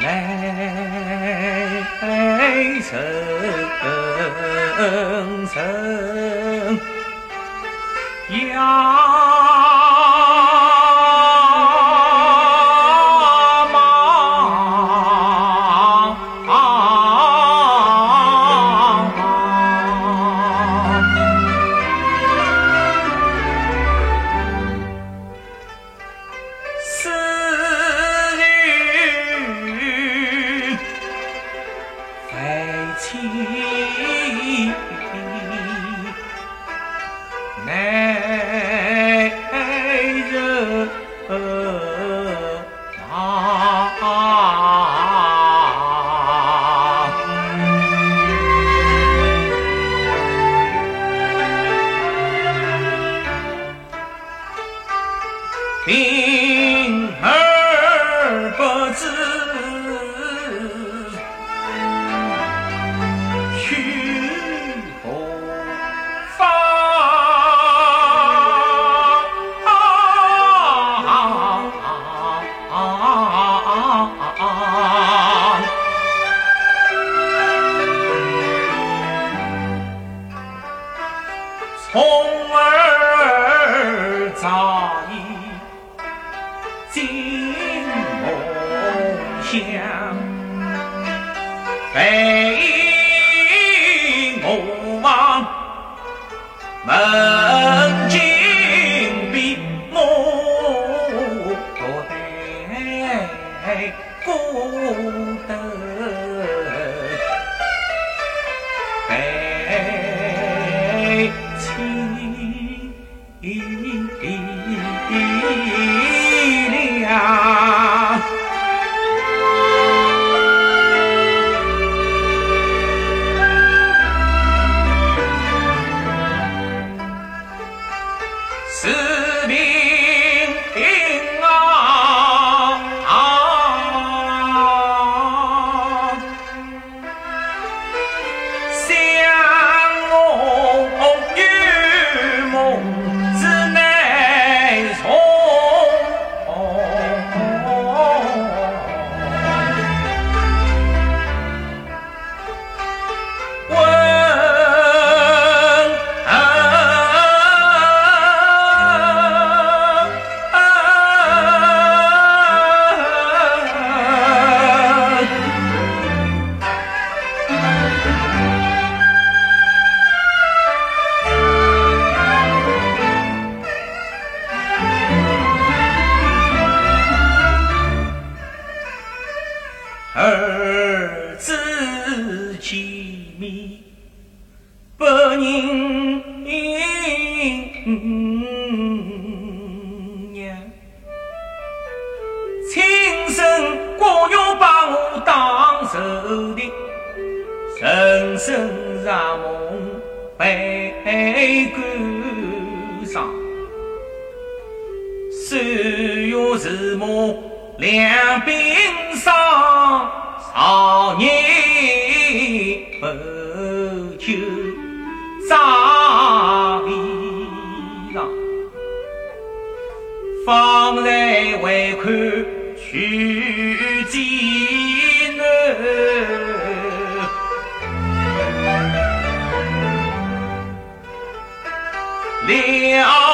泪层层摇悲起难忍红儿早已进梦乡被我妈 Thank you. 儿子见面不认娘，亲生骨肉把我当仇敌，人生如梦倍感伤，岁月如梦。两鬓霜少年不酒扎衣裳，方才回看去几难，两。